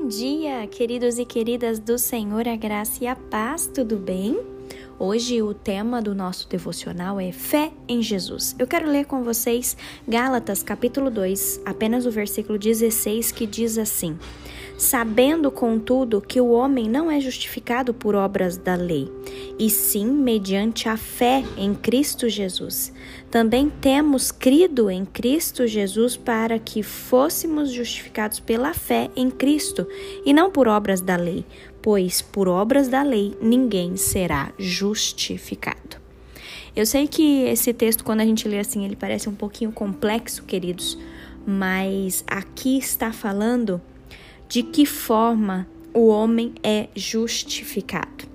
Bom dia, queridos e queridas do Senhor, a graça e a paz, tudo bem? Hoje o tema do nosso devocional é fé em Jesus. Eu quero ler com vocês Gálatas capítulo 2, apenas o versículo 16 que diz assim: Sabendo, contudo, que o homem não é justificado por obras da lei, e sim mediante a fé em Cristo Jesus. Também temos crido em Cristo Jesus para que fôssemos justificados pela fé em Cristo, e não por obras da lei, pois por obras da lei ninguém será justificado. Eu sei que esse texto, quando a gente lê assim, ele parece um pouquinho complexo, queridos, mas aqui está falando de que forma o homem é justificado.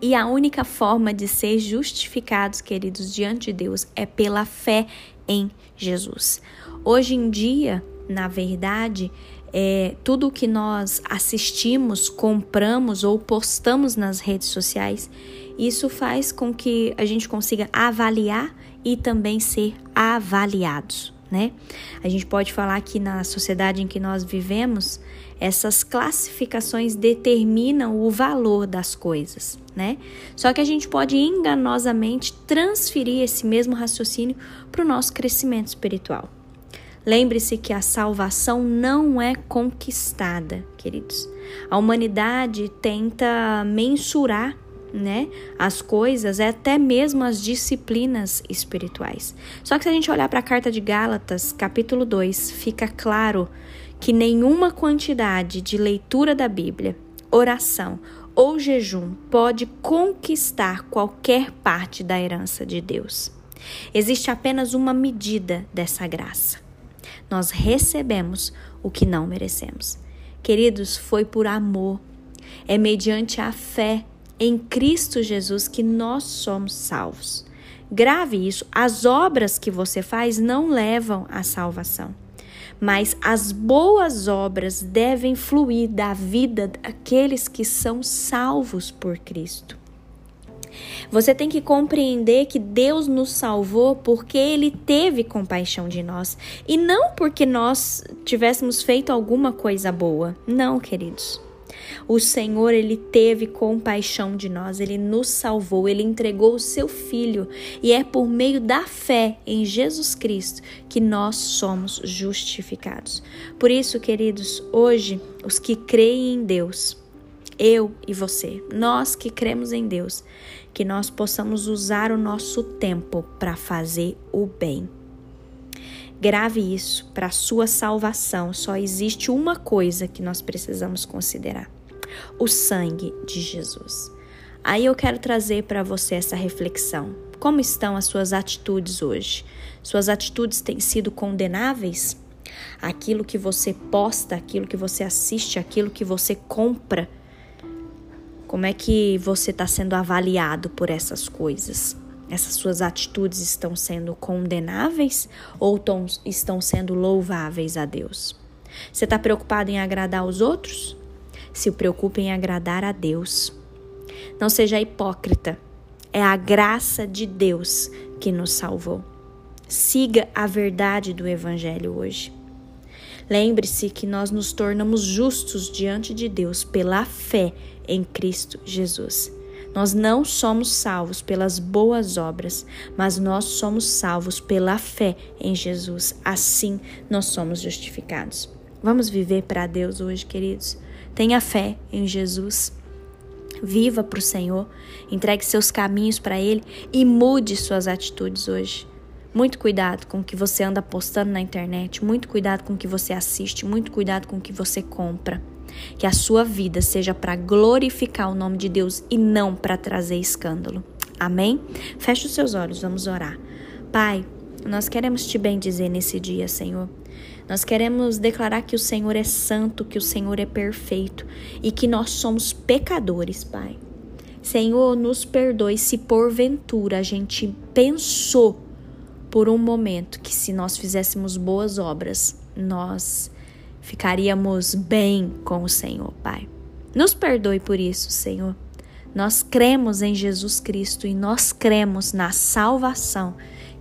E a única forma de ser justificados, queridos, diante de Deus é pela fé em Jesus. Hoje em dia, na verdade, é, tudo o que nós assistimos, compramos ou postamos nas redes sociais, isso faz com que a gente consiga avaliar e também ser avaliados né? A gente pode falar que na sociedade em que nós vivemos, essas classificações determinam o valor das coisas, né? Só que a gente pode enganosamente transferir esse mesmo raciocínio para o nosso crescimento espiritual. Lembre-se que a salvação não é conquistada, queridos. A humanidade tenta mensurar né, as coisas, é até mesmo as disciplinas espirituais. Só que se a gente olhar para a carta de Gálatas, capítulo 2, fica claro que nenhuma quantidade de leitura da Bíblia, oração ou jejum pode conquistar qualquer parte da herança de Deus. Existe apenas uma medida dessa graça. Nós recebemos o que não merecemos. Queridos, foi por amor. É mediante a fé em Cristo Jesus que nós somos salvos. Grave isso: as obras que você faz não levam à salvação, mas as boas obras devem fluir da vida daqueles que são salvos por Cristo. Você tem que compreender que Deus nos salvou porque Ele teve compaixão de nós e não porque nós tivéssemos feito alguma coisa boa. Não, queridos. O Senhor, ele teve compaixão de nós, ele nos salvou, ele entregou o seu filho, e é por meio da fé em Jesus Cristo que nós somos justificados. Por isso, queridos, hoje os que creem em Deus, eu e você, nós que cremos em Deus, que nós possamos usar o nosso tempo para fazer o bem. Grave isso, para sua salvação só existe uma coisa que nós precisamos considerar: o sangue de Jesus. Aí eu quero trazer para você essa reflexão. Como estão as suas atitudes hoje? Suas atitudes têm sido condenáveis? Aquilo que você posta, aquilo que você assiste, aquilo que você compra, como é que você está sendo avaliado por essas coisas? Essas suas atitudes estão sendo condenáveis ou estão sendo louváveis a Deus? Você está preocupado em agradar os outros? Se preocupe em agradar a Deus. Não seja hipócrita. É a graça de Deus que nos salvou. Siga a verdade do Evangelho hoje. Lembre-se que nós nos tornamos justos diante de Deus pela fé em Cristo Jesus. Nós não somos salvos pelas boas obras, mas nós somos salvos pela fé em Jesus. Assim nós somos justificados. Vamos viver para Deus hoje, queridos. Tenha fé em Jesus. Viva para o Senhor, entregue seus caminhos para Ele e mude suas atitudes hoje. Muito cuidado com o que você anda postando na internet, muito cuidado com o que você assiste, muito cuidado com o que você compra. Que a sua vida seja para glorificar o nome de Deus e não para trazer escândalo. Amém? Feche os seus olhos, vamos orar. Pai, nós queremos te bendizer nesse dia, Senhor. Nós queremos declarar que o Senhor é santo, que o Senhor é perfeito e que nós somos pecadores, Pai. Senhor, nos perdoe se porventura a gente pensou por um momento que se nós fizéssemos boas obras, nós ficaríamos bem com o Senhor, Pai. Nos perdoe por isso, Senhor. Nós cremos em Jesus Cristo e nós cremos na salvação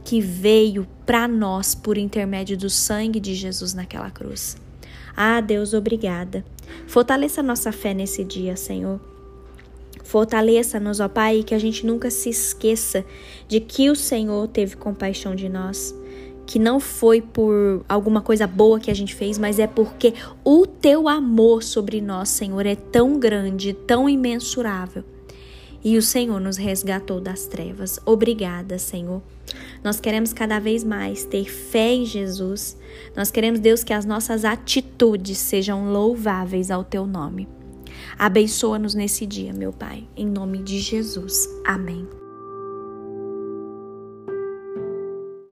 que veio para nós por intermédio do sangue de Jesus naquela cruz. Ah, Deus, obrigada. Fortaleça nossa fé nesse dia, Senhor. Fortaleça-nos, ó Pai, que a gente nunca se esqueça de que o Senhor teve compaixão de nós. Que não foi por alguma coisa boa que a gente fez, mas é porque o teu amor sobre nós, Senhor, é tão grande, tão imensurável. E o Senhor nos resgatou das trevas. Obrigada, Senhor. Nós queremos cada vez mais ter fé em Jesus. Nós queremos, Deus, que as nossas atitudes sejam louváveis ao teu nome. Abençoa-nos nesse dia, meu Pai, em nome de Jesus. Amém.